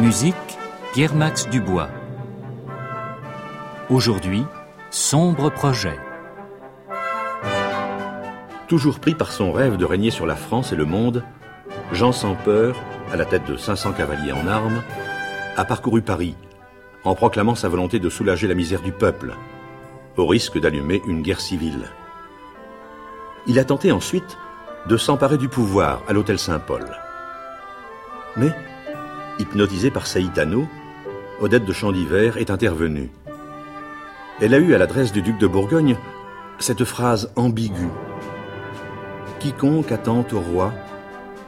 Musique Pierre-Max Dubois. Aujourd'hui, Sombre projet. Toujours pris par son rêve de régner sur la France et le monde, Jean sans peur, à la tête de 500 cavaliers en armes, a parcouru Paris en proclamant sa volonté de soulager la misère du peuple, au risque d'allumer une guerre civile. Il a tenté ensuite de s'emparer du pouvoir à l'hôtel Saint-Paul. Mais, hypnotisée par Saïtano, Odette de Chandivert est intervenue. Elle a eu à l'adresse du duc de Bourgogne cette phrase ambiguë. Quiconque attend au roi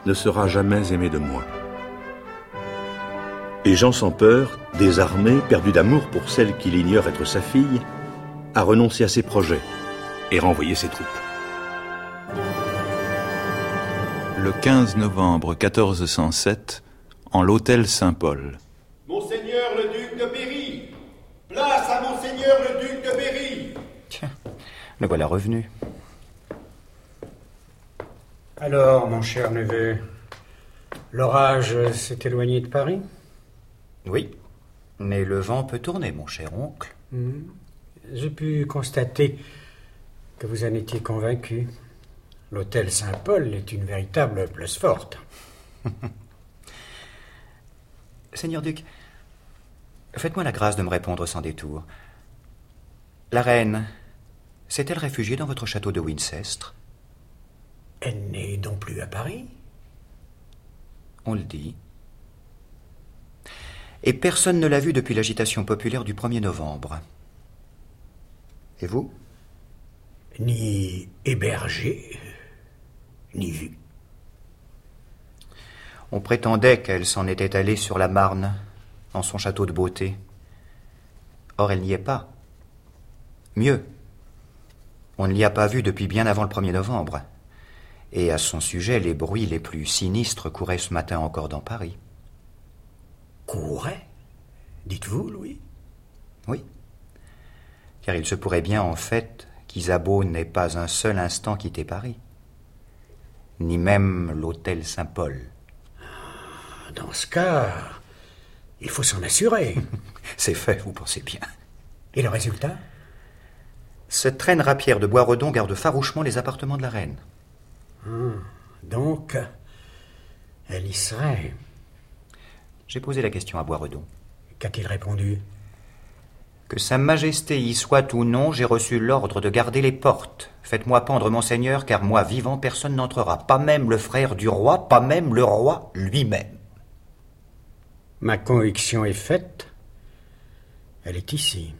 ne sera jamais aimé de moi. Et Jean sans peur, désarmé, perdu d'amour pour celle qu'il ignore être sa fille, a renoncé à ses projets et renvoyé ses troupes. Le 15 novembre 1407, en l'hôtel Saint-Paul. Monseigneur le duc de Berry Place à Monseigneur le duc de Berry Tiens, le voilà revenu. Alors, mon cher neveu, l'orage s'est éloigné de Paris? Oui, mais le vent peut tourner, mon cher oncle. Hmm. J'ai pu constater que vous en étiez convaincu. L'hôtel Saint-Paul est une véritable place forte. Seigneur duc, faites-moi la grâce de me répondre sans détour. La reine s'est-elle réfugiée dans votre château de Winchester? Elle n'est donc plus à Paris On le dit. Et personne ne l'a vue depuis l'agitation populaire du 1er novembre. Et vous? Ni hébergée, ni vue. On prétendait qu'elle s'en était allée sur la Marne, dans son château de beauté. Or, elle n'y est pas. Mieux, on ne l'y a pas vue depuis bien avant le 1er novembre. Et à son sujet, les bruits les plus sinistres couraient ce matin encore dans Paris. Couraient? Dites-vous, Louis? Oui. Car il se pourrait bien, en fait, qu'Isabeau n'ait pas un seul instant quitté Paris. Ni même l'hôtel Saint-Paul. Dans ce cas, il faut s'en assurer. C'est fait, vous pensez bien. Et le résultat? Ce traîne rapière de Boisredon garde farouchement les appartements de la reine. Hum, donc, elle y serait. J'ai posé la question à Boisredon. Qu'a-t-il répondu? Que Sa Majesté y soit ou non, j'ai reçu l'ordre de garder les portes. Faites-moi pendre, monseigneur, car moi vivant, personne n'entrera. Pas même le frère du roi, pas même le roi lui-même. Ma conviction est faite. Elle est ici.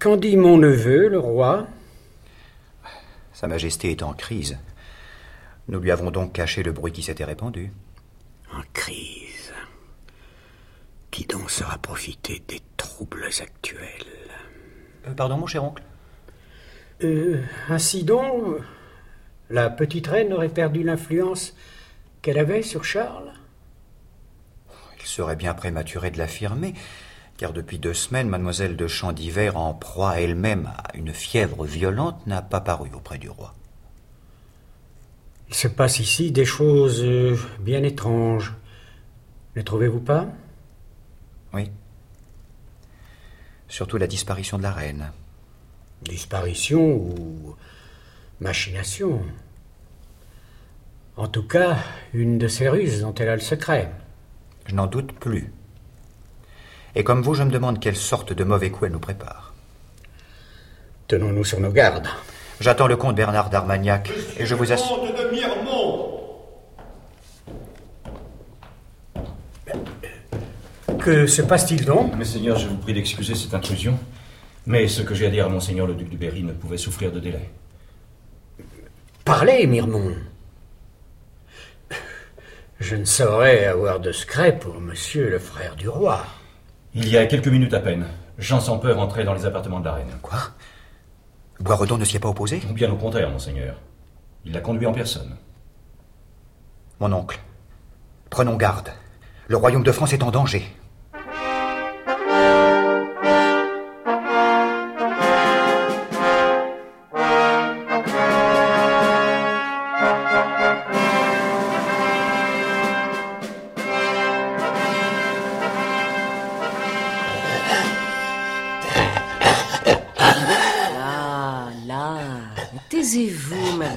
Qu'en dit mon neveu, le roi? Sa Majesté est en crise. Nous lui avons donc caché le bruit qui s'était répandu. En crise. Qui donc sera profité des troubles actuels? Euh, pardon, mon cher oncle? Euh, ainsi donc, la petite reine aurait perdu l'influence qu'elle avait sur Charles? Il serait bien prématuré de l'affirmer, car depuis deux semaines, mademoiselle de Chandivert, en proie elle-même à une fièvre violente, n'a pas paru auprès du roi. Il se passe ici des choses euh, bien étranges. Ne trouvez-vous pas? Oui. Surtout la disparition de la reine. Disparition ou machination En tout cas, une de ces ruses dont elle a le secret. Je n'en doute plus. Et comme vous, je me demande quelle sorte de mauvais coup elle nous prépare. Tenons-nous sur nos gardes. J'attends le comte Bernard d'Armagnac et je vous assure. Comte de Mirmont Que se passe-t-il donc? Messeigneur, je vous prie d'excuser cette intrusion, mais ce que j'ai à dire à Monseigneur le duc de Berry ne pouvait souffrir de délai. Parlez, Mirmont. Je ne saurais avoir de secret pour monsieur le frère du roi. Il y a quelques minutes à peine, Jean sans peur entrait dans les appartements de la reine. Quoi? Boisredon ne s'y est pas opposé? Bien au contraire, monseigneur. Il l'a conduit en personne. Mon oncle, prenons garde. Le royaume de France est en danger.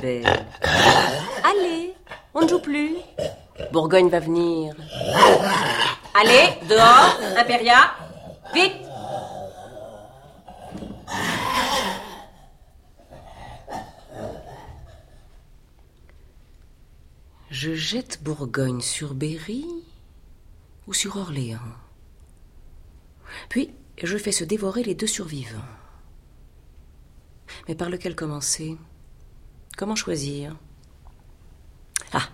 Allez, on ne joue plus. Bourgogne va venir. Allez, dehors, Imperia, vite Je jette Bourgogne sur Berry ou sur Orléans. Puis je fais se dévorer les deux survivants. Mais par lequel commencer? Comment choisir? Ah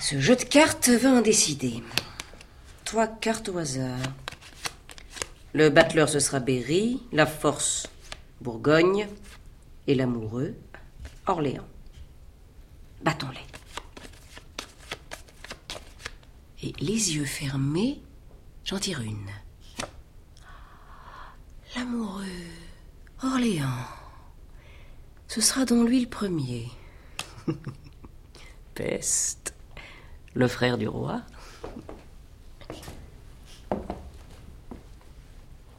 Ce jeu de cartes va en décider. Trois cartes au hasard. Le battleur, ce sera Berry, la force, Bourgogne, et l'amoureux, Orléans. Battons-les. Et les yeux fermés, j'en tire une. L'amoureux, Orléans. Ce sera donc lui le premier. Peste. Le frère du roi.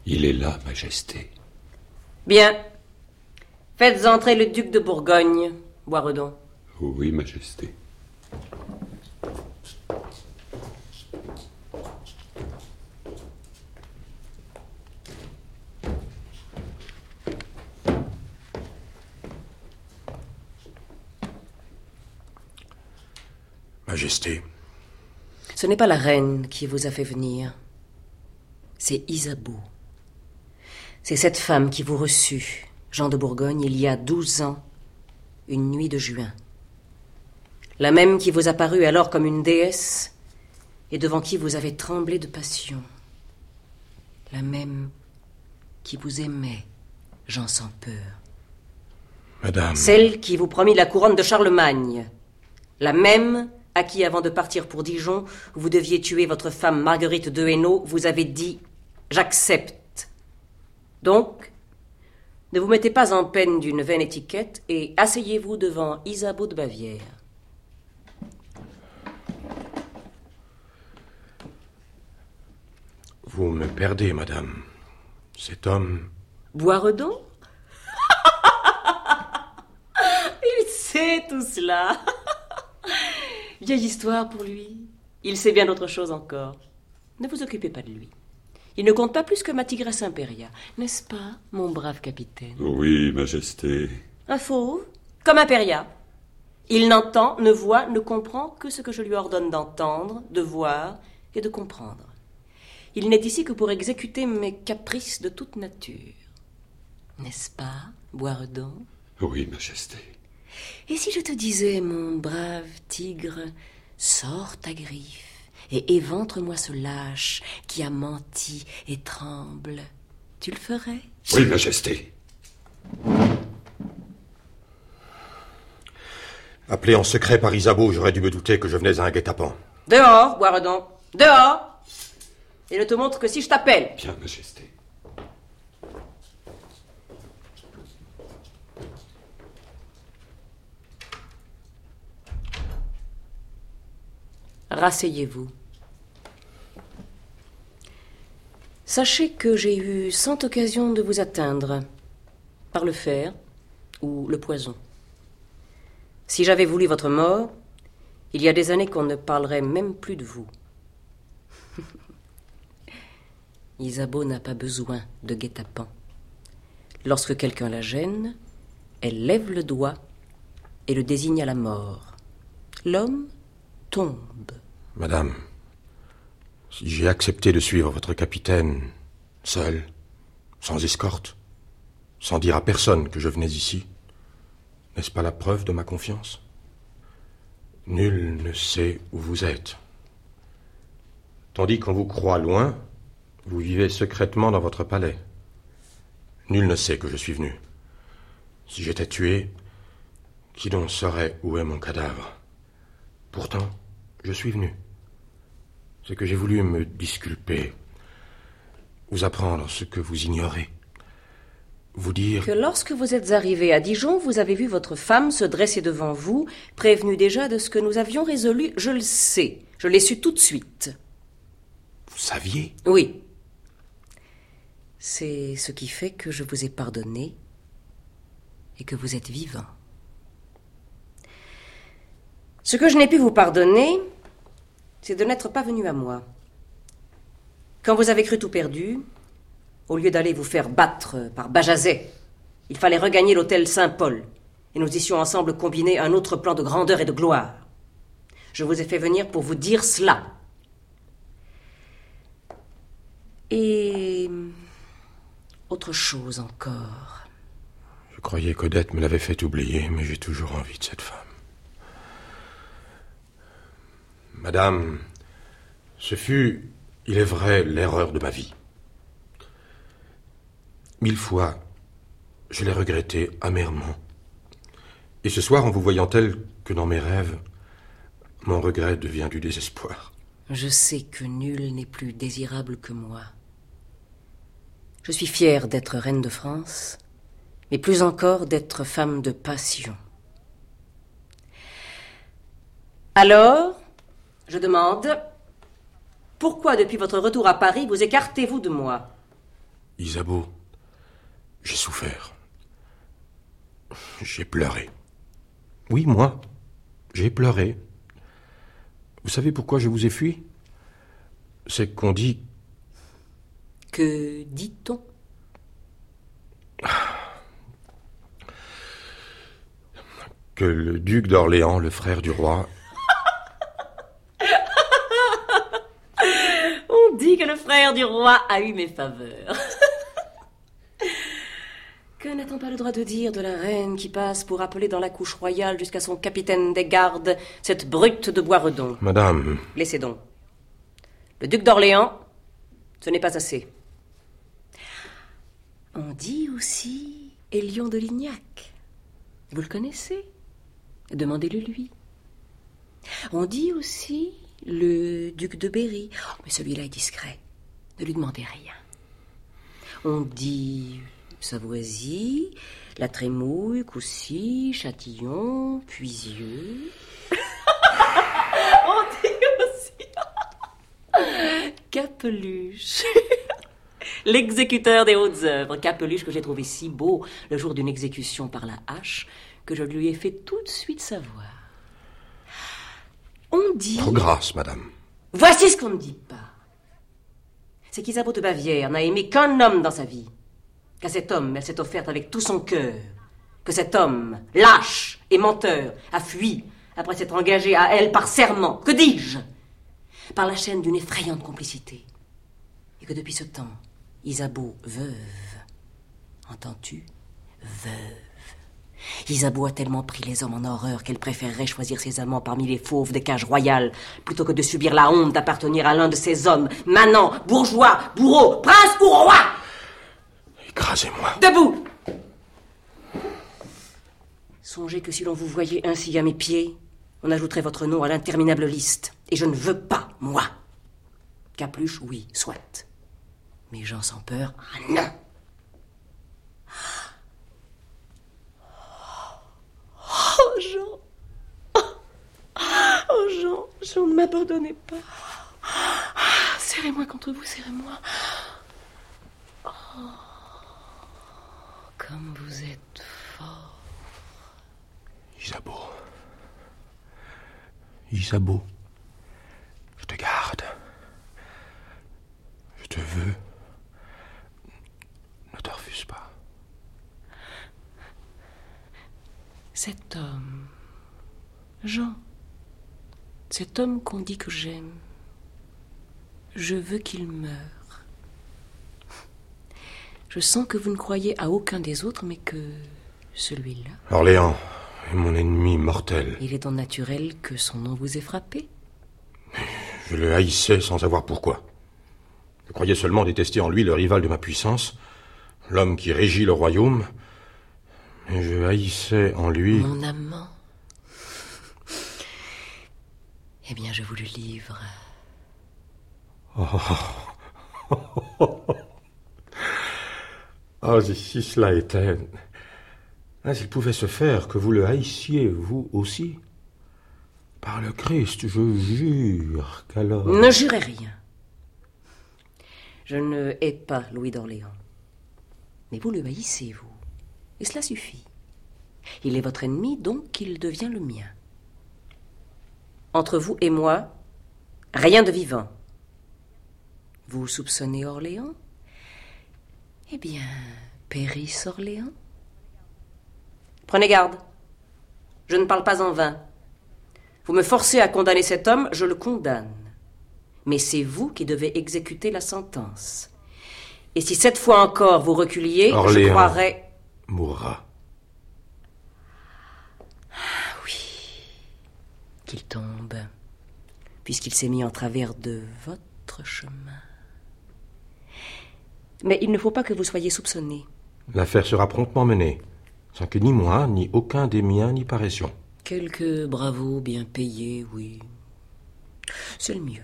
Il est là, Majesté. Bien. Faites entrer le duc de Bourgogne, Boiredon. Oui, Majesté. Majesté, Ce n'est pas la reine qui vous a fait venir. C'est Isabeau. C'est cette femme qui vous reçut, Jean de Bourgogne, il y a douze ans, une nuit de juin. La même qui vous apparut alors comme une déesse et devant qui vous avez tremblé de passion. La même qui vous aimait, Jean sans peur. Madame. Celle qui vous promit la couronne de Charlemagne. La même à qui, avant de partir pour Dijon, vous deviez tuer votre femme Marguerite de Hainaut, vous avez dit J'accepte. Donc, ne vous mettez pas en peine d'une vaine étiquette et asseyez-vous devant Isabeau de Bavière. Vous me perdez, madame. Cet homme. Boiredon Il sait tout cela. Vieille histoire pour lui. Il sait bien d'autre chose encore. Ne vous occupez pas de lui. Il ne compte pas plus que ma tigresse impéria, n'est-ce pas, mon brave capitaine? Oui, Majesté. Un fauve, comme Imperia. Il n'entend, ne voit, ne comprend que ce que je lui ordonne d'entendre, de voir et de comprendre. Il n'est ici que pour exécuter mes caprices de toute nature. N'est-ce pas, Boiredon Oui, Majesté. Et si je te disais, mon brave tigre, sors ta griffe et éventre-moi ce lâche qui a menti et tremble, tu le ferais? Oui, Majesté. Appelé en secret par Isabeau, j'aurais dû me douter que je venais à un guet-apens. Dehors, Boiredon, dehors Et ne te montre que si je t'appelle. Bien, Majesté. Rasseyez-vous. Sachez que j'ai eu cent occasions de vous atteindre, par le fer ou le poison. Si j'avais voulu votre mort, il y a des années qu'on ne parlerait même plus de vous. Isabeau n'a pas besoin de guet-apens. Lorsque quelqu'un la gêne, elle lève le doigt et le désigne à la mort. L'homme tombe. Madame, si j'ai accepté de suivre votre capitaine, seul, sans escorte, sans dire à personne que je venais ici, n'est-ce pas la preuve de ma confiance? Nul ne sait où vous êtes. Tandis qu'on vous croit loin, vous vivez secrètement dans votre palais. Nul ne sait que je suis venu. Si j'étais tué, qui donc saurait où est mon cadavre? Pourtant, je suis venu. C'est que j'ai voulu me disculper, vous apprendre ce que vous ignorez, vous dire Que lorsque vous êtes arrivé à Dijon, vous avez vu votre femme se dresser devant vous, prévenue déjà de ce que nous avions résolu. Je le sais. Je l'ai su tout de suite. Vous saviez? Oui. C'est ce qui fait que je vous ai pardonné et que vous êtes vivant. Ce que je n'ai pu vous pardonner, c'est de n'être pas venu à moi. Quand vous avez cru tout perdu, au lieu d'aller vous faire battre par Bajazet, il fallait regagner l'hôtel Saint-Paul, et nous issions ensemble combiner un autre plan de grandeur et de gloire. Je vous ai fait venir pour vous dire cela. Et autre chose encore. Je croyais qu'Odette me l'avait fait oublier, mais j'ai toujours envie de cette femme. Madame, ce fut, il est vrai, l'erreur de ma vie. Mille fois, je l'ai regretté amèrement. Et ce soir, en vous voyant tel que dans mes rêves, mon regret devient du désespoir. Je sais que nul n'est plus désirable que moi. Je suis fière d'être reine de France, mais plus encore d'être femme de passion. Alors, je demande, pourquoi depuis votre retour à Paris vous écartez-vous de moi? Isabeau, j'ai souffert. J'ai pleuré. Oui, moi, j'ai pleuré. Vous savez pourquoi je vous ai fui? C'est qu'on dit Que dit-on? Que le duc d'Orléans, le frère du roi, On dit que le frère du roi a eu mes faveurs. que n'a-t-on pas le droit de dire de la reine qui passe pour appeler dans la couche royale jusqu'à son capitaine des gardes, cette brute de Boisredon Madame, Laissez donc. Le duc d'Orléans, ce n'est pas assez. On dit aussi Élion de Lignac. Vous le connaissez? Demandez-le lui. On dit aussi le duc de Berry. Oh, mais celui-là est discret. Ne lui demandez rien. On dit Savoisie, La Trémouille, Coucy, Châtillon, Puisieux. On dit aussi Capeluche. L'exécuteur des hautes œuvres, Capeluche que j'ai trouvé si beau le jour d'une exécution par la hache que je lui ai fait tout de suite savoir. On dit. trop grâce, madame. Voici ce qu'on ne dit pas. C'est qu'Isabeau de Bavière n'a aimé qu'un homme dans sa vie. Qu'à cet homme, elle s'est offerte avec tout son cœur. Que cet homme, lâche et menteur, a fui après s'être engagé à elle par serment. Que dis-je? Par la chaîne d'une effrayante complicité. Et que depuis ce temps, Isabeau, veuve, entends-tu? Veuve. Isabeau a tellement pris les hommes en horreur qu'elle préférerait choisir ses amants parmi les fauves des cages royales, plutôt que de subir la honte d'appartenir à l'un de ces hommes, manant, bourgeois, bourreau, prince ou roi Écrasez-moi. Debout Songez que si l'on vous voyait ainsi à mes pieds, on ajouterait votre nom à l'interminable liste. Et je ne veux pas, moi. Capeluche, oui, soit. Mais Jean sans peur, ah non. Oh, Jean Oh, Jean, Jean, ne m'abandonnez pas. Serrez-moi contre vous, serrez-moi. Oh, comme vous êtes fort. Isabeau. Isabeau. Je te garde. Je te veux. Ne te refuse pas. Cet homme, Jean, cet homme qu'on dit que j'aime, je veux qu'il meure. Je sens que vous ne croyez à aucun des autres, mais que celui-là. Orléans, est mon ennemi mortel. Il est donc naturel que son nom vous ait frappé. Je le haïssais sans savoir pourquoi. Je croyais seulement détester en lui le rival de ma puissance, l'homme qui régit le royaume. Je haïssais en lui. Mon amant. Eh bien, je vous le livre. Oh, oh si cela était. Ah, S'il pouvait se faire que vous le haïssiez, vous aussi. Par le Christ, je jure qu'alors. Ne jurez rien. Je ne hais pas Louis d'Orléans. Mais vous le haïssez, vous. Et cela suffit. Il est votre ennemi, donc il devient le mien. Entre vous et moi, rien de vivant. Vous soupçonnez Orléans? Eh bien, périsse Orléans Prenez garde. Je ne parle pas en vain. Vous me forcez à condamner cet homme, je le condamne. Mais c'est vous qui devez exécuter la sentence. Et si cette fois encore vous reculiez, je croirais. Mourra. qu'il tombe, puisqu'il s'est mis en travers de votre chemin. Mais il ne faut pas que vous soyez soupçonné. L'affaire sera promptement menée, sans que ni moi, ni aucun des miens n'y paraissions. Quelques bravos bien payés, oui. C'est le mieux.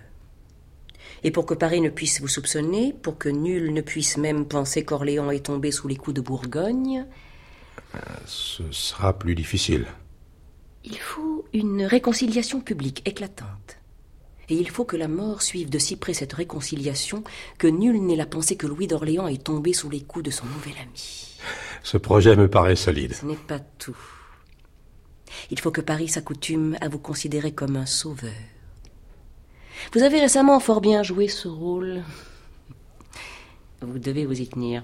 Et pour que Paris ne puisse vous soupçonner, pour que nul ne puisse même penser qu'Orléans est tombé sous les coups de Bourgogne, Ce sera plus difficile. il faut une réconciliation publique éclatante. Et il faut que la mort suive de si près cette réconciliation que nul n'ait la pensée que Louis d'Orléans est tombé sous les coups de son nouvel ami. Ce projet me paraît solide. Ce n'est pas tout. Il faut que Paris s'accoutume à vous considérer comme un sauveur. Vous avez récemment fort bien joué ce rôle. Vous devez vous y tenir.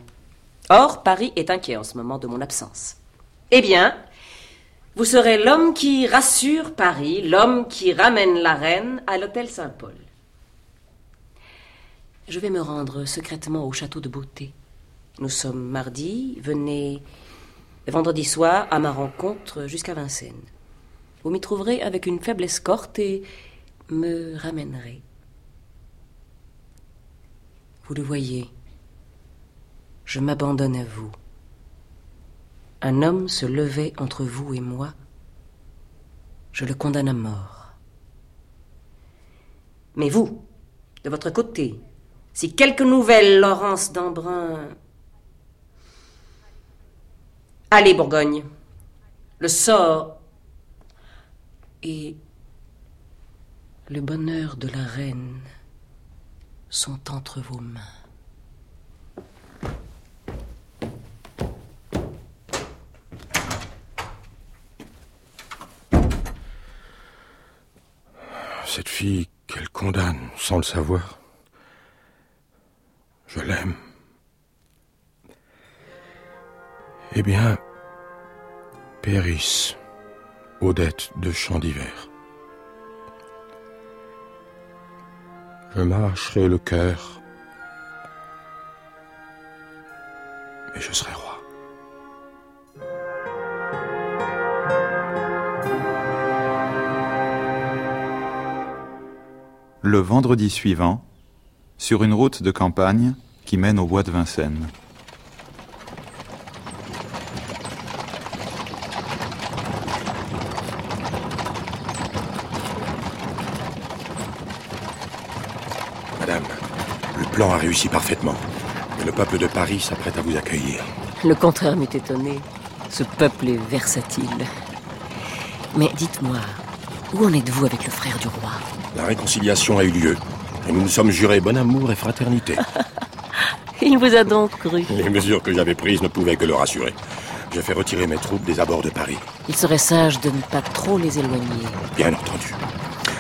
Or, Paris est inquiet en ce moment de mon absence. Eh bien, vous serez l'homme qui rassure Paris, l'homme qui ramène la reine à l'hôtel Saint-Paul. Je vais me rendre secrètement au château de Beauté. Nous sommes mardi, venez vendredi soir à ma rencontre jusqu'à Vincennes. Vous m'y trouverez avec une faible escorte et me ramènerez. Vous le voyez, je m'abandonne à vous. Un homme se levait entre vous et moi. Je le condamne à mort. Mais vous, de votre côté, si quelque nouvelle Laurence d'Embrun... Allez, Bourgogne. Le sort et le bonheur de la reine sont entre vos mains. Cette fille qu'elle condamne sans le savoir, je l'aime. Eh bien, périsse Odette de Champ d'hiver. Je m'arracherai le cœur, mais je serai roi. Le vendredi suivant, sur une route de campagne qui mène au bois de Vincennes. Madame, le plan a réussi parfaitement. Et le peuple de Paris s'apprête à vous accueillir. Le contraire m'est étonné. Ce peuple est versatile. Mais dites-moi, où en êtes-vous avec le frère du roi? La réconciliation a eu lieu. Et nous nous sommes jurés bon amour et fraternité. Il vous a donc cru. Les mesures que j'avais prises ne pouvaient que le rassurer. J'ai fait retirer mes troupes des abords de Paris. Il serait sage de ne pas trop les éloigner. Bien entendu.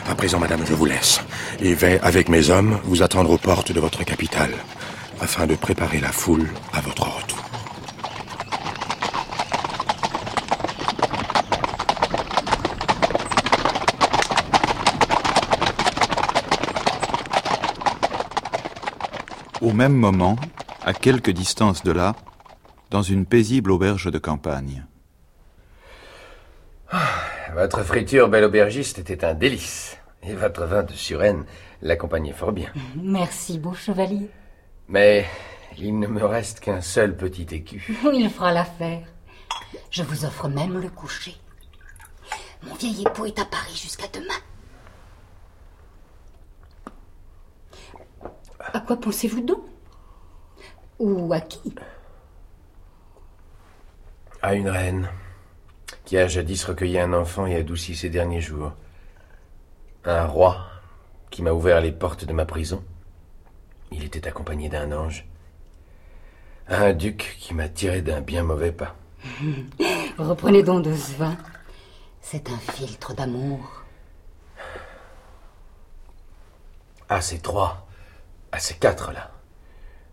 À présent, madame, je vous laisse. Et vais, avec mes hommes, vous attendre aux portes de votre capitale, afin de préparer la foule à votre retour. Au même moment, à quelque distance de là, dans une paisible auberge de campagne. Votre friture, bel aubergiste, était un délice. Et votre vin de Suresnes l'accompagnait fort bien. Merci, beau chevalier. Mais il ne me reste qu'un seul petit écu. Il fera l'affaire. Je vous offre même le coucher. Mon vieil époux est à Paris jusqu'à demain. À quoi pensez-vous donc? Ou à qui? À une reine qui a jadis recueilli un enfant et adouci ses derniers jours. Un roi qui m'a ouvert les portes de ma prison. Il était accompagné d'un ange. Un duc qui m'a tiré d'un bien mauvais pas. Reprenez donc de ce vin. C'est un filtre d'amour. À ces trois, à ces quatre là,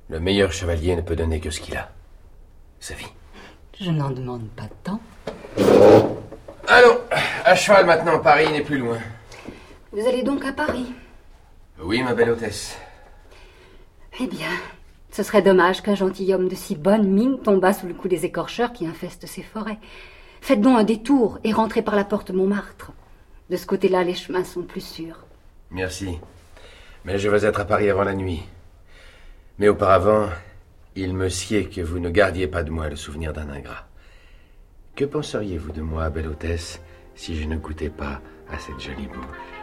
le meilleur chevalier ne peut donner que ce qu'il a. Sa vie. Je n'en demande pas tant. Allons, à cheval maintenant, Paris n'est plus loin. Vous allez donc à Paris Oui, ma belle hôtesse. Eh bien, ce serait dommage qu'un gentilhomme de si bonne mine tombât sous le coup des écorcheurs qui infestent ces forêts. Faites donc un détour et rentrez par la porte Montmartre. De ce côté-là, les chemins sont plus sûrs. Merci. Mais je vais être à Paris avant la nuit. Mais auparavant, il me sied que vous ne gardiez pas de moi le souvenir d'un ingrat. Que penseriez-vous de moi, belle hôtesse, si je ne goûtais pas à cette jolie bouche?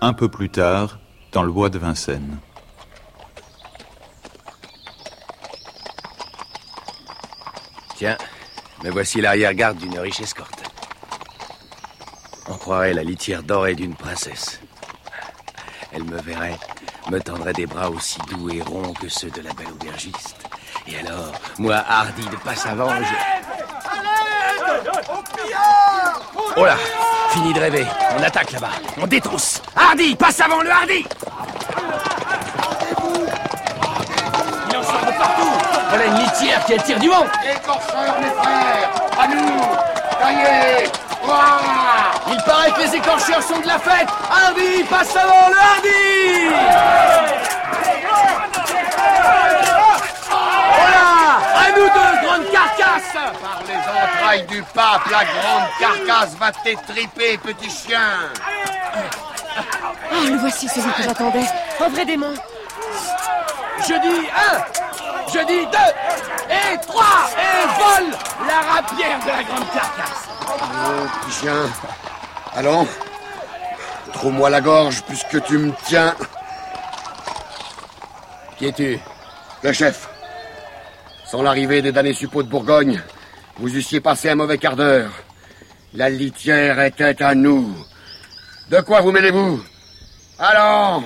Un peu plus tard, dans le bois de Vincennes. Tiens, me voici l'arrière-garde d'une riche escorte. On croirait la litière dorée d'une princesse. Elle me verrait, me tendrait des bras aussi doux et ronds que ceux de la belle aubergiste. Et alors, moi, hardi de Passavant, je... Oh là Fini de rêver. On attaque là-bas. On détrousse. Hardy Passavant, le hardy. Il en sort de partout. Voilà une litière qui attire du monde. Écorcheurs, mes frères À nous. Taillez Ouah. Il paraît que les écorcheurs sont de la fête. Hardy Passavant, le hardy. Voilà. À nous deux, grande carcasse Par les entrailles du pape, la grande carcasse va t'étriper, petit chien Ah, le voici, celui que j'attendais. Un vrai démon. Je dis un Je dis deux Et trois Et vole la rapière de la grande carcasse Oh, petit chien Allons Trouve-moi la gorge puisque tu me tiens. Qui es-tu? Le chef. Sans l'arrivée des damnés suppôts de Bourgogne, vous eussiez passé un mauvais quart d'heure. La litière était à nous. De quoi vous mêlez-vous Allons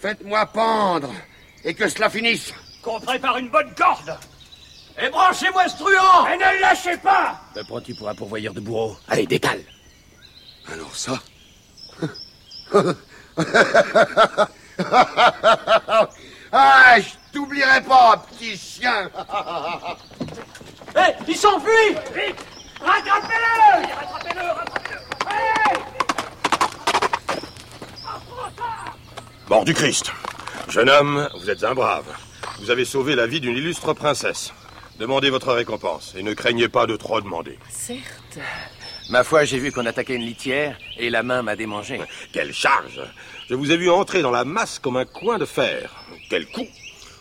Faites-moi pendre et que cela finisse. Qu'on prépare une bonne corde Et branchez-moi ce truand Et ne le lâchez pas Me prends-tu pour un pourvoyeur de bourreau Allez, décale Alors ça? Ah, je t'oublierai pas, petit chien Hé, il s'enfuit Vite Rattrapez-le Rattrapez-le, rattrapez-le Allez Mort du Christ. Jeune homme, vous êtes un brave. Vous avez sauvé la vie d'une illustre princesse. Demandez votre récompense et ne craignez pas de trop demander. Certes. Ma foi, j'ai vu qu'on attaquait une litière et la main m'a démangé. Quelle charge Je vous ai vu entrer dans la masse comme un coin de fer. Quel coup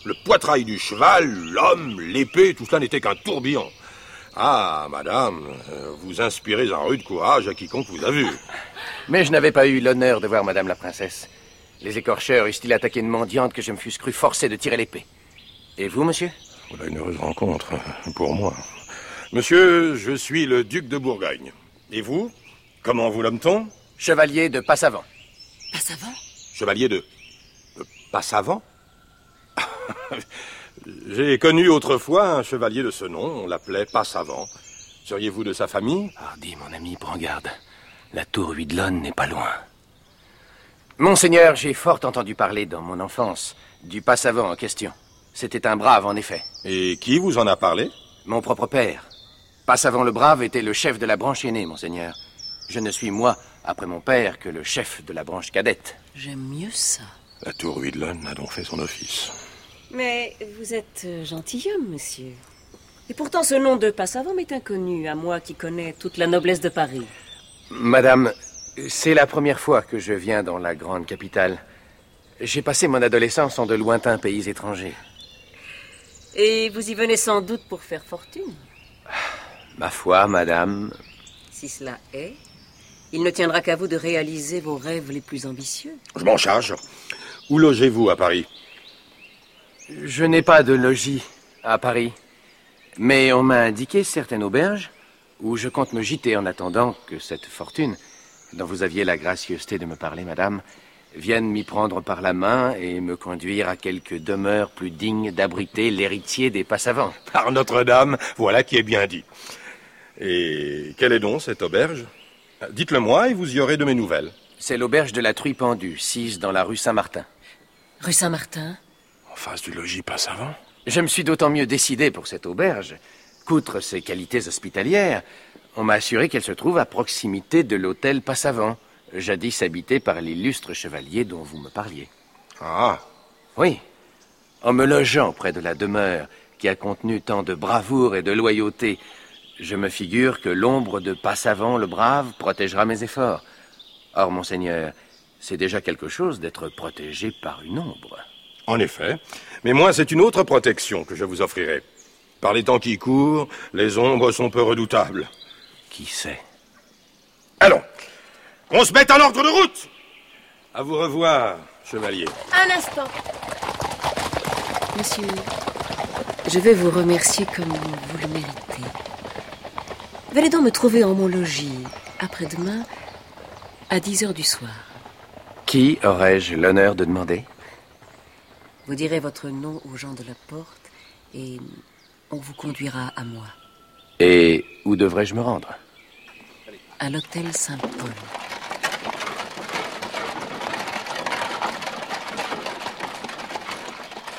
Le poitrail du cheval, l'homme, l'épée, tout cela n'était qu'un tourbillon. Ah, madame, vous inspirez un rude courage à quiconque vous a vu. Mais je n'avais pas eu l'honneur de voir Madame la Princesse. Les écorcheurs eussent-ils attaqué une mendiante que je me fusse cru forcé de tirer l'épée? Et vous, monsieur? Voilà une heureuse rencontre pour moi. Monsieur, je suis le duc de Bourgogne. Et vous Comment vous nomme-t-on Chevalier de Passavant. Passavant? Chevalier de... de Passavant? J'ai connu autrefois un chevalier de ce nom, on l'appelait Passavant. Seriez-vous de sa famille? Hardy, mon ami, prends garde. La tour Huidlone n'est pas loin. Monseigneur, j'ai fort entendu parler dans mon enfance du Passavant en question. C'était un brave, en effet. Et qui vous en a parlé? Mon propre père. Passavant le Brave était le chef de la branche aînée, monseigneur. Je ne suis, moi, après mon père, que le chef de la branche cadette. J'aime mieux ça. La tour Huidlon a donc fait son office. Mais vous êtes euh, gentilhomme, monsieur. Et pourtant, ce nom de Passavant m'est inconnu, à moi qui connais toute la noblesse de Paris. Madame, c'est la première fois que je viens dans la grande capitale. J'ai passé mon adolescence en de lointains pays étrangers. Et vous y venez sans doute pour faire fortune. Ma foi, madame, Si cela est, il ne tiendra qu'à vous de réaliser vos rêves les plus ambitieux. Je m'en charge. Où logez-vous à Paris? Je n'ai pas de logis à Paris. Mais on m'a indiqué certaines auberges où je compte me gîter en attendant que cette fortune, dont vous aviez la gracieuseté de me parler, madame, vienne m'y prendre par la main et me conduire à quelque demeure plus digne d'abriter l'héritier des Passavants. Par Notre-Dame, voilà qui est bien dit. Et quelle est donc cette auberge? Dites-le moi et vous y aurez de mes nouvelles. C'est l'auberge de la Truie pendue, sise dans la rue Saint-Martin. Rue Saint-Martin? En face du logis Passavant Je me suis d'autant mieux décidé pour cette auberge qu'outre ses qualités hospitalières, on m'a assuré qu'elle se trouve à proximité de l'hôtel Passavant, jadis habité par l'illustre chevalier dont vous me parliez. Ah Oui. En me logeant près de la demeure qui a contenu tant de bravoure et de loyauté, je me figure que l'ombre de Passavant le brave protégera mes efforts. Or, monseigneur, c'est déjà quelque chose d'être protégé par une ombre. En effet. Mais moi, c'est une autre protection que je vous offrirai. Par les temps qui courent, les ombres sont peu redoutables. Qui sait? Allons, qu'on se mette en ordre de route À vous revoir, chevalier. Un instant. Monsieur, je vais vous remercier comme vous le méritez. Venez donc me trouver en mon logis, après-demain, à 10 heures du soir. Qui aurais-je l'honneur de demander? Vous direz votre nom aux gens de la porte et on vous conduira à moi, Et où devrais-je me rendre? À l'hôtel Saint-Paul.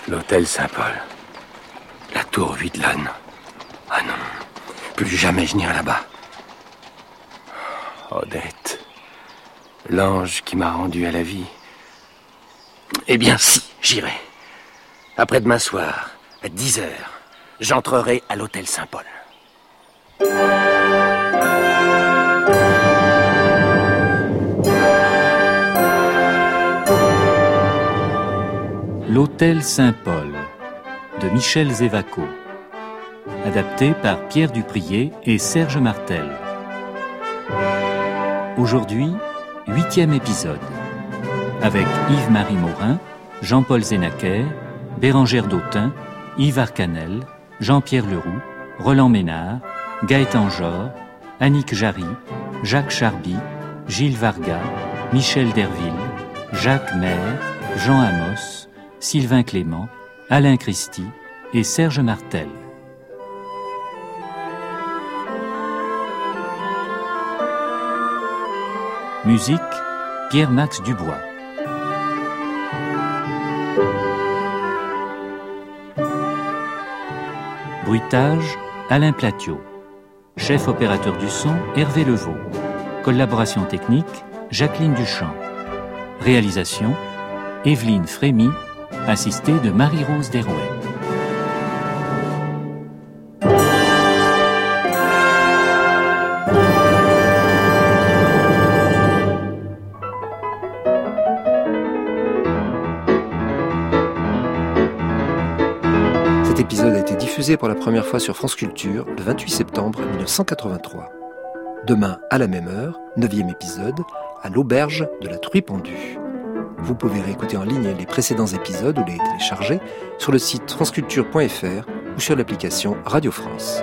L'hôtel Saint-Paul. La tour Huidlon. Ah non, plus jamais je n'irai là-bas. Odette, l'ange qui m'a rendu à la vie. Eh bien, si, j'irai. Après-demain soir, à 10 heures, j'entrerai à l'hôtel Saint-Paul. L'Hôtel Saint-Paul de Michel Zévaco. Adapté par Pierre Duprier et Serge Martel. Aujourd'hui, huitième épisode. Avec Yves-Marie Morin, Jean-Paul Zénaquer, Bérangère Dautin, Yves Arcanel, Jean-Pierre Leroux, Roland Ménard, Gaëtan Jor, Annick Jarry, Jacques Charby, Gilles Varga, Michel Derville, Jacques Maire, Jean Amos, Sylvain Clément, Alain Christie et Serge Martel. Musique Pierre-Max Dubois. Bruitage Alain Platiot. Chef opérateur du son Hervé Levaux. Collaboration technique Jacqueline Duchamp. Réalisation Evelyne Frémy, assistée de Marie-Rose Derouet. Pour la première fois sur France Culture le 28 septembre 1983. Demain, à la même heure, neuvième épisode, à l'auberge de la Truie pendue. Vous pouvez réécouter en ligne les précédents épisodes ou les télécharger sur le site franceculture.fr ou sur l'application Radio France.